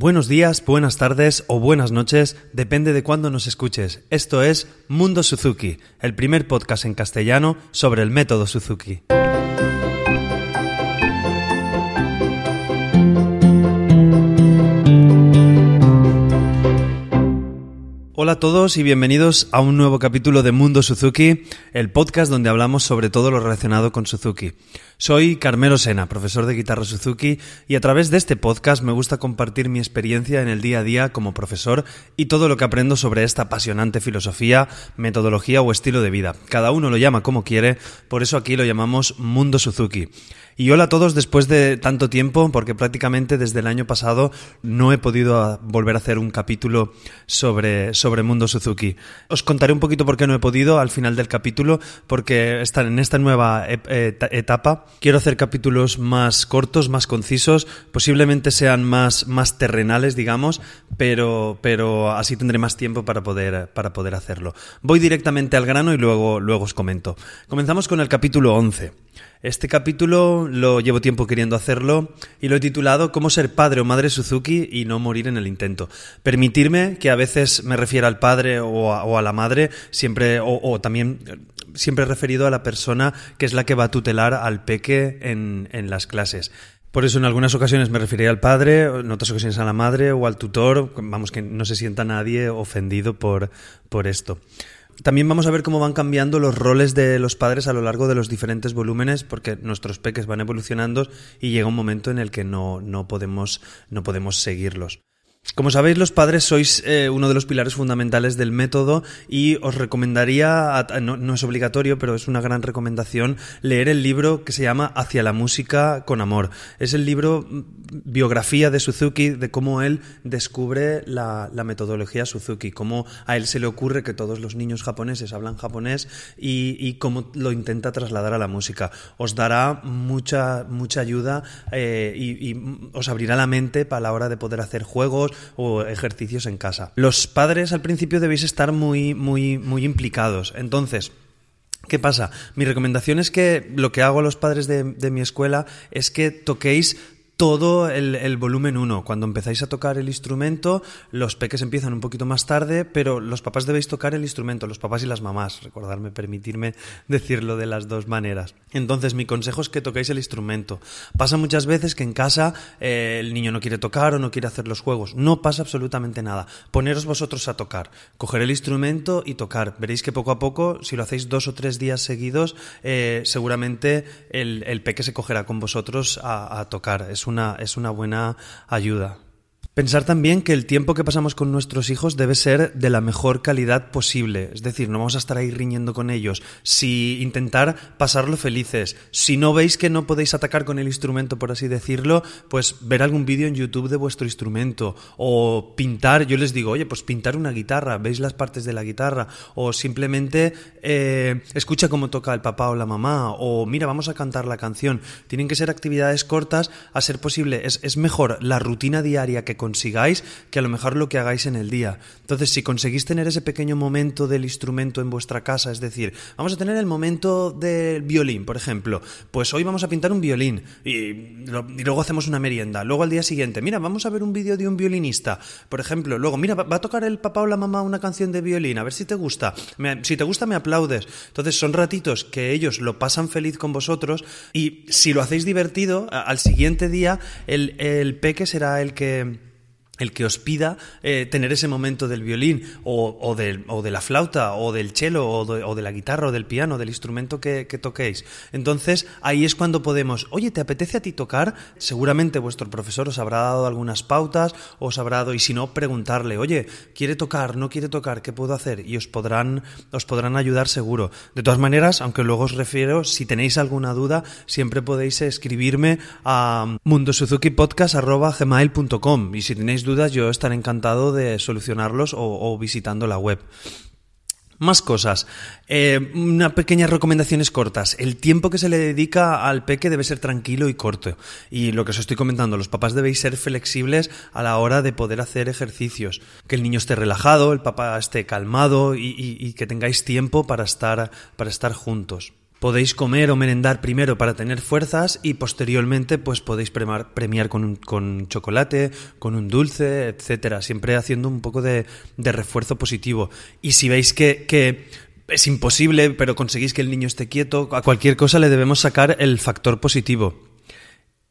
Buenos días, buenas tardes o buenas noches, depende de cuándo nos escuches. Esto es Mundo Suzuki, el primer podcast en castellano sobre el método Suzuki. Hola a todos y bienvenidos a un nuevo capítulo de Mundo Suzuki, el podcast donde hablamos sobre todo lo relacionado con Suzuki. Soy Carmelo Sena, profesor de guitarra Suzuki, y a través de este podcast me gusta compartir mi experiencia en el día a día como profesor y todo lo que aprendo sobre esta apasionante filosofía, metodología o estilo de vida. Cada uno lo llama como quiere, por eso aquí lo llamamos Mundo Suzuki. Y hola a todos después de tanto tiempo, porque prácticamente desde el año pasado no he podido volver a hacer un capítulo sobre, sobre Mundo Suzuki. Os contaré un poquito por qué no he podido al final del capítulo, porque están en esta nueva etapa quiero hacer capítulos más cortos, más concisos, posiblemente sean más, más terrenales, digamos, pero, pero así tendré más tiempo para poder, para poder hacerlo. Voy directamente al grano y luego, luego os comento. Comenzamos con el capítulo 11. Este capítulo lo llevo tiempo queriendo hacerlo y lo he titulado Cómo ser padre o madre Suzuki y no morir en el intento. Permitirme que a veces me refiera al padre o a, la madre, siempre, o, también siempre referido a la persona que es la que va a tutelar al peque en, en las clases. Por eso en algunas ocasiones me referiré al padre, en otras ocasiones a la madre o al tutor, vamos que no se sienta nadie ofendido por, por esto. También vamos a ver cómo van cambiando los roles de los padres a lo largo de los diferentes volúmenes, porque nuestros peques van evolucionando y llega un momento en el que no, no, podemos, no podemos seguirlos. Como sabéis, los padres sois eh, uno de los pilares fundamentales del método y os recomendaría, no, es obligatorio, pero es una gran recomendación, leer el libro que se llama Hacia la música con amor. Es el libro mm, biografía de Suzuki, de cómo él descubre la, metodología Suzuki, cómo a él se le ocurre que todos los niños japoneses hablan japonés y, cómo lo intenta trasladar a la música. Os dará mucha, mucha ayuda eh, y, y os abrirá la mente para la hora de poder hacer juegos, o ejercicios en casa. Los padres al principio debéis estar muy, muy, muy implicados. Entonces, ¿Qué pasa? Mi recomendación es que lo que hago a los padres de, de mi escuela es que toquéis todo el, volumen 1. Cuando empezáis a tocar el instrumento, los peques empiezan un poquito más tarde, pero los papás debéis tocar el instrumento, los papás y las mamás, recordarme, permitirme decirlo de las dos maneras. Entonces, mi consejo es que toquéis el instrumento. Pasa muchas veces que en casa eh, el niño no quiere tocar o no quiere hacer los juegos. No pasa absolutamente nada. Poneros vosotros a tocar, coger el instrumento y tocar. Veréis que poco a poco, si lo hacéis dos o tres días seguidos, eh, seguramente el, peque se cogerá con vosotros a, a tocar. Una, es una buena ayuda. Pensar también que el tiempo que pasamos con nuestros hijos debe ser de la mejor calidad posible, es decir, no vamos a estar ahí riñendo con ellos, si intentar pasarlo felices. Si no veis que no podéis atacar con el instrumento, por así decirlo, pues ver algún vídeo en YouTube de vuestro instrumento. O pintar, yo les digo, oye, pues pintar una guitarra, veis las partes de la guitarra o simplemente eh, escucha cómo toca el papá o la mamá. O mira, vamos a cantar la canción. Tienen que ser actividades cortas, a ser posible, es, es mejor la rutina diaria que con consigáis que a lo mejor lo que hagáis en el día. Entonces, si conseguís tener ese pequeño momento del instrumento en vuestra casa, es decir, vamos a tener el momento del violín, por ejemplo, pues hoy vamos a pintar un violín y, luego hacemos una merienda. Luego al día siguiente, mira, vamos a ver un vídeo de un violinista, por ejemplo. Luego, mira, va a tocar el papá o la mamá una canción de violín, a ver si te gusta. si te gusta, me aplaudes. Entonces, son ratitos que ellos lo pasan feliz con vosotros y si lo hacéis divertido, al siguiente día el, peque será el que el que os pida eh, tener ese momento del violín o, o, de la flauta o del cello o de, la guitarra o del piano, del instrumento que, toquéis. Entonces ahí es cuando podemos, oye, ¿te apetece a ti tocar? Seguramente vuestro profesor os habrá dado algunas pautas, os habrá dado, y si no, preguntarle, oye, ¿quiere tocar? ¿No quiere tocar? ¿Qué puedo hacer? Y os podrán, os podrán ayudar seguro. De todas maneras, aunque luego os refiero, si tenéis alguna duda, siempre podéis escribirme a mundosuzukipodcast.com y si tenéis dudas, yo estaré encantado de solucionarlos o, visitando la web. Más cosas. Eh, unas pequeñas recomendaciones cortas. El tiempo que se le dedica al peque debe ser tranquilo y corto. Y lo que os estoy comentando, los papás debéis ser flexibles a la hora de poder hacer ejercicios. Que el niño esté relajado, el papá esté calmado y, y que tengáis tiempo para estar, para estar juntos. Podéis comer o merendar primero para tener fuerzas y posteriormente pues podéis premiar, con, con, chocolate, con un dulce, etcétera, siempre haciendo un poco de, de refuerzo positivo. Y si veis que, que es imposible, pero conseguís que el niño esté quieto, a cualquier cosa le debemos sacar el factor positivo.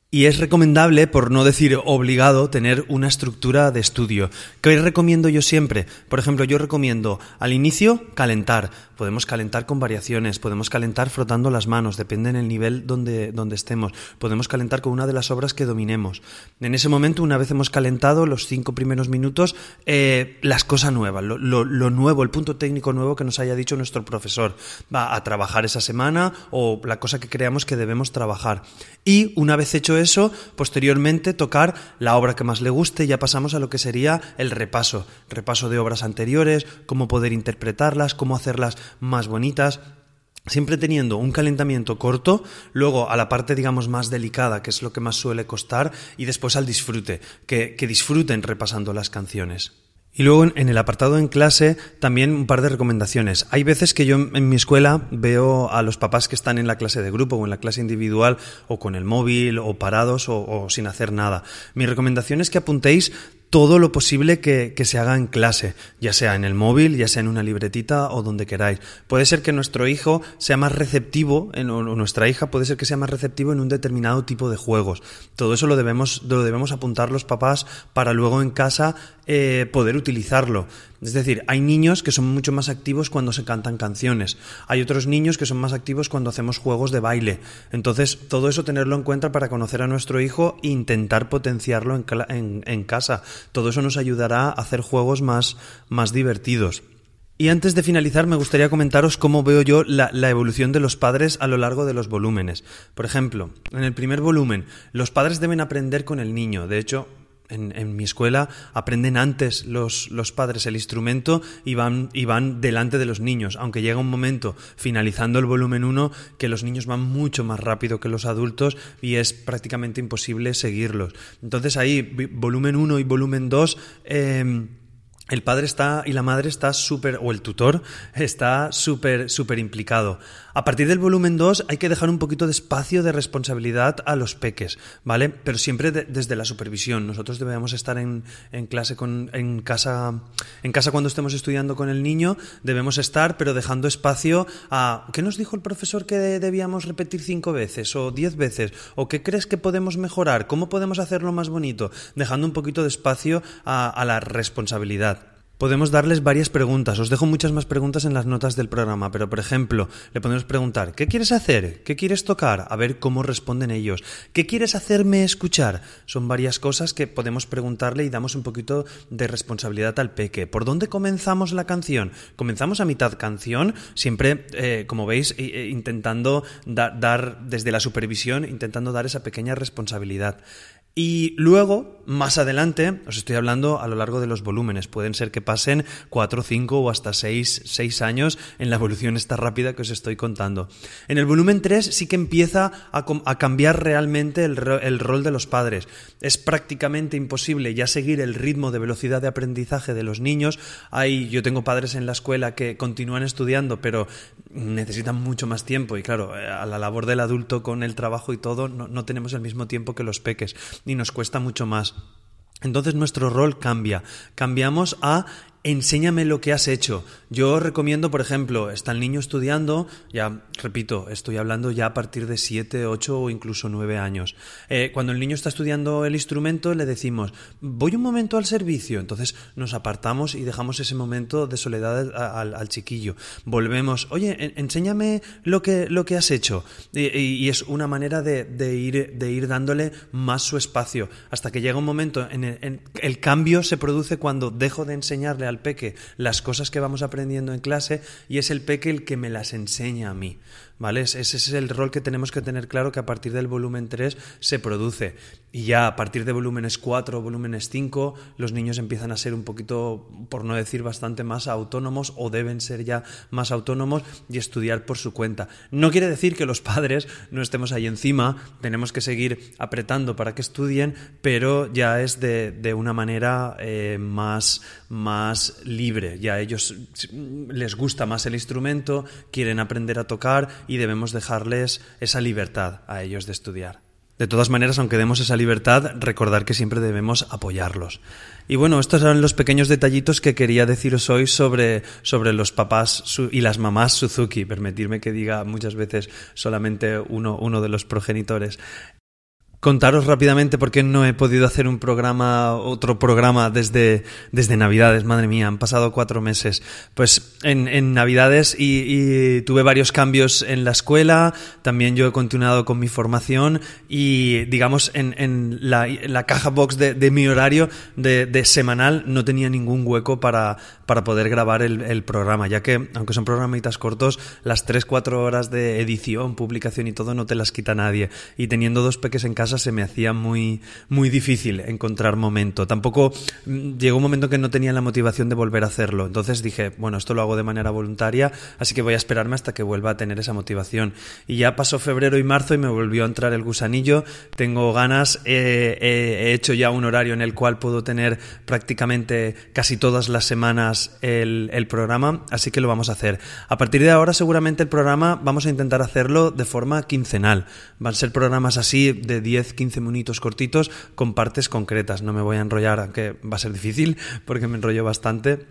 Y es recomendable, por no decir obligado, tener una estructura de estudio. ¿Qué recomiendo yo siempre? Por ejemplo, yo recomiendo al inicio calentar. Podemos calentar con variaciones, podemos calentar frotando las manos, depende del nivel donde, donde estemos. Podemos calentar con una de las obras que dominemos. En ese momento, una vez hemos calentado los cinco primeros minutos, eh, las cosas nuevas, lo, lo nuevo, el punto técnico nuevo que nos haya dicho nuestro profesor. Va a trabajar esa semana o la cosa que creamos que debemos trabajar. Y una vez hecho eso, posteriormente tocar la obra que más le guste, ya pasamos a lo que sería el repaso, repaso de obras anteriores, cómo poder interpretarlas, cómo hacerlas más bonitas, siempre teniendo un calentamiento corto, luego a la parte, digamos, más delicada, que es lo que más suele costar, y después al disfrute, que, que disfruten repasando las canciones. Y luego en el apartado en clase también un par de recomendaciones. Hay veces que yo en mi escuela veo a los papás que están en la clase de grupo o en la clase individual o con el móvil o parados o, o sin hacer nada. Mi recomendación es que apuntéis todo lo posible que, se haga en clase, ya sea en el móvil, ya sea en una libretita o donde queráis. Puede ser que nuestro hijo sea más receptivo, en, o nuestra hija puede ser que sea más receptivo en un determinado tipo de juegos. Todo eso lo debemos, lo debemos apuntar los papás para luego en casa eh, poder utilizarlo. Es decir, hay niños que son mucho más activos cuando se cantan canciones. Hay otros niños que son más activos cuando hacemos juegos de baile. Entonces, todo eso tenerlo en cuenta para conocer a nuestro hijo e intentar potenciarlo en, casa. Todo eso nos ayudará a hacer juegos más, más divertidos. Y antes de finalizar, me gustaría comentaros cómo veo yo la, evolución de los padres a lo largo de los volúmenes. Por ejemplo, en el primer volumen, los padres deben aprender con el niño. De hecho, en, mi escuela aprenden antes los, los, padres el instrumento y van, y van delante de los niños, aunque llega un momento, finalizando el volumen 1, que los niños van mucho más rápido que los adultos y es prácticamente imposible seguirlos. Entonces ahí, volumen 1 y volumen 2... Eh, el padre está y la madre está súper, o el tutor está súper, súper implicado. A partir del volumen 2 hay que dejar un poquito de espacio de responsabilidad a los peques, ¿vale? Pero siempre desde la supervisión. Nosotros debemos estar en, en, clase, con, en casa, en casa cuando estemos estudiando con el niño, debemos estar, pero dejando espacio a, ¿qué nos dijo el profesor que debíamos repetir cinco veces o diez veces? ¿O qué crees que podemos mejorar? ¿Cómo podemos hacerlo más bonito? Dejando un poquito de espacio a, a la responsabilidad. Podemos darles varias preguntas. Os dejo muchas más preguntas en las notas del programa, pero por ejemplo, le podemos preguntar, ¿qué quieres hacer? ¿Qué quieres tocar? A ver cómo responden ellos. ¿Qué quieres hacerme escuchar? Son varias cosas que podemos preguntarle y damos un poquito de responsabilidad al peque. ¿Por dónde comenzamos la canción? Comenzamos a mitad canción, siempre, eh, como veis, intentando dar desde la supervisión, intentando dar esa pequeña responsabilidad. Y luego, más adelante, os estoy hablando a lo largo de los volúmenes, pueden ser que pasen cuatro, cinco o hasta seis, seis años en la evolución esta rápida que os estoy contando. En el volumen 3 sí que empieza a, cambiar realmente el, el, rol de los padres. Es prácticamente imposible ya seguir el ritmo de velocidad de aprendizaje de los niños. Hay, yo tengo padres en la escuela que continúan estudiando, pero necesitan mucho más tiempo y claro, a la labor del adulto con el trabajo y todo no, no tenemos el mismo tiempo que los peques y nos cuesta mucho más. Entonces nuestro rol cambia. Cambiamos a enséñame lo que has hecho. Yo recomiendo, por ejemplo, está el niño estudiando, ya repito, estoy hablando ya a partir de 7, 8 o incluso 9 años. Eh, cuando el niño está estudiando el instrumento, le decimos, voy un momento al servicio. Entonces nos apartamos y dejamos ese momento de soledad al, chiquillo. Volvemos, oye, enséñame lo que, lo que has hecho. Y, es una manera de, ir, de ir dándole más su espacio, hasta que llega un momento en el, en el cambio se produce cuando dejo de enseñarle al peque las cosas que vamos aprendiendo en clase y es el peque el que me las enseña a mí. ¿Vale? Ese es el rol que tenemos que tener claro que a partir del volumen 3 se produce. Y ya a partir de volúmenes 4, volúmenes 5, los niños empiezan a ser un poquito, por no decir bastante más autónomos o deben ser ya más autónomos y estudiar por su cuenta. No quiere decir que los padres no estemos ahí encima, tenemos que seguir apretando para que estudien, pero ya es de, de una manera eh, más, más libre. Ya a ellos les gusta más el instrumento, quieren aprender a tocar y debemos dejarles esa libertad a ellos de estudiar. De todas maneras, aunque demos esa libertad, recordar que siempre debemos apoyarlos. Y bueno, estos eran los pequeños detallitos que quería deciros hoy sobre, sobre los papás y las mamás Suzuki. Permitirme que diga muchas veces solamente uno, uno de los progenitores. Contaros rápidamente por qué no he podido hacer un programa, otro programa desde, desde Navidades, madre mía, han pasado cuatro meses. Pues en, en Navidades y, tuve varios cambios en la escuela, también yo he continuado con mi formación y digamos en, en, la, la, caja box de, de mi horario de, de, semanal no tenía ningún hueco para, para poder grabar el, el, programa, ya que aunque son programitas cortos, las 3-4 horas de edición, publicación y todo no te las quita nadie. Y teniendo dos peques en casa, se me hacía muy, muy difícil encontrar momento. Tampoco mm, llegó un momento que no tenía la motivación de volver a hacerlo. Entonces dije, bueno, esto lo hago de manera voluntaria, así que voy a esperarme hasta que vuelva a tener esa motivación. Y ya pasó febrero y marzo y me volvió a entrar el gusanillo. Tengo ganas, he hecho ya un horario en el cual puedo tener prácticamente casi todas las semanas el, el programa, así que lo vamos a hacer. A partir de ahora seguramente el programa vamos a intentar hacerlo de forma quincenal. Van a ser programas así de 10 10, 15 minutos cortitos con partes concretas. No me voy a enrollar, aunque va a ser difícil porque me enrollo bastante.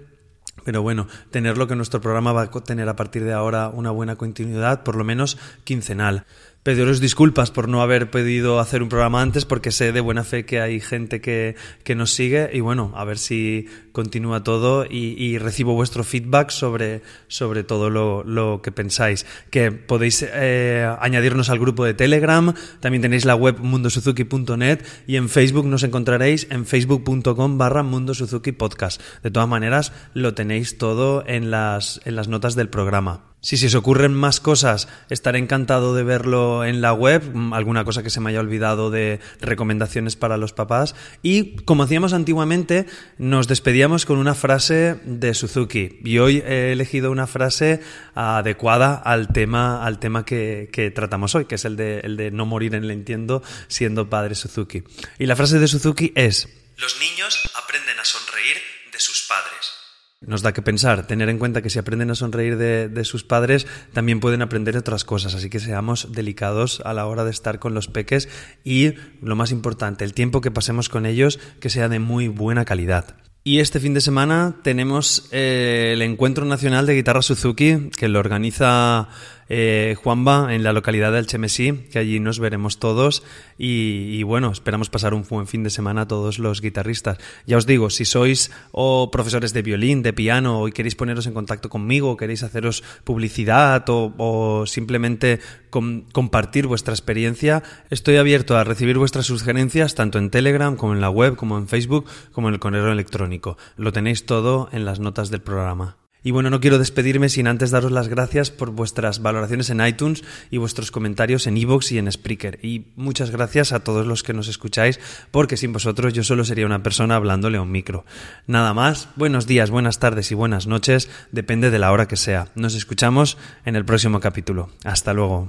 Pero bueno, tenerlo que nuestro programa va a tener a partir de ahora una buena continuidad, por lo menos quincenal pediros disculpas por no haber podido hacer un programa antes porque sé de buena fe que hay gente que, que nos sigue y bueno, a ver si continúa todo y, recibo vuestro feedback sobre, sobre todo lo, lo que pensáis. Que podéis eh, añadirnos al grupo de Telegram, también tenéis la web mundosuzuki.net y en Facebook nos encontraréis en facebook.com barra mundosuzuki podcast. De todas maneras, lo tenéis todo en las, en las notas del programa. Si se os ocurren más cosas, estaré encantado de verlo en la web, mm, alguna cosa que se me haya olvidado de recomendaciones para los papás. Y como hacíamos antiguamente, nos despedíamos con una frase de Suzuki. Y hoy he elegido una frase adecuada al tema, al tema que, tratamos hoy, que es el de, no morir en el entiendo siendo padre Suzuki. Y la frase de Suzuki es... Los niños aprenden a sonreír de sus padres. Nos da que pensar, tener en cuenta que si aprenden a sonreír de, sus padres, también pueden aprender otras cosas. Así que seamos delicados a la hora de estar con los peques y, lo más importante, el tiempo que pasemos con ellos, que sea de muy buena calidad. Y este fin de semana tenemos eh, el Encuentro Nacional de Guitarra Suzuki, que lo organiza eh, Juanba en la localidad del Chemesí, que allí nos veremos todos y, bueno, esperamos pasar un buen fin de semana todos los guitarristas. Ya os digo, si sois o profesores de violín, de piano y queréis poneros en contacto conmigo, queréis haceros publicidad o, simplemente compartir vuestra experiencia, estoy abierto a recibir vuestras sugerencias tanto en Telegram como en la web, como en Facebook, como en el correo electrónico. Lo tenéis todo en las notas del programa. Y bueno, no quiero despedirme sin antes daros las gracias por vuestras valoraciones en iTunes y vuestros comentarios en iVoox y en Spreaker. Y muchas gracias a todos los que nos escucháis, porque sin vosotros yo solo sería una persona hablándole a un micro. Nada más, buenos días, buenas tardes y buenas noches, depende de la hora que sea. Nos escuchamos en el próximo capítulo. Hasta luego.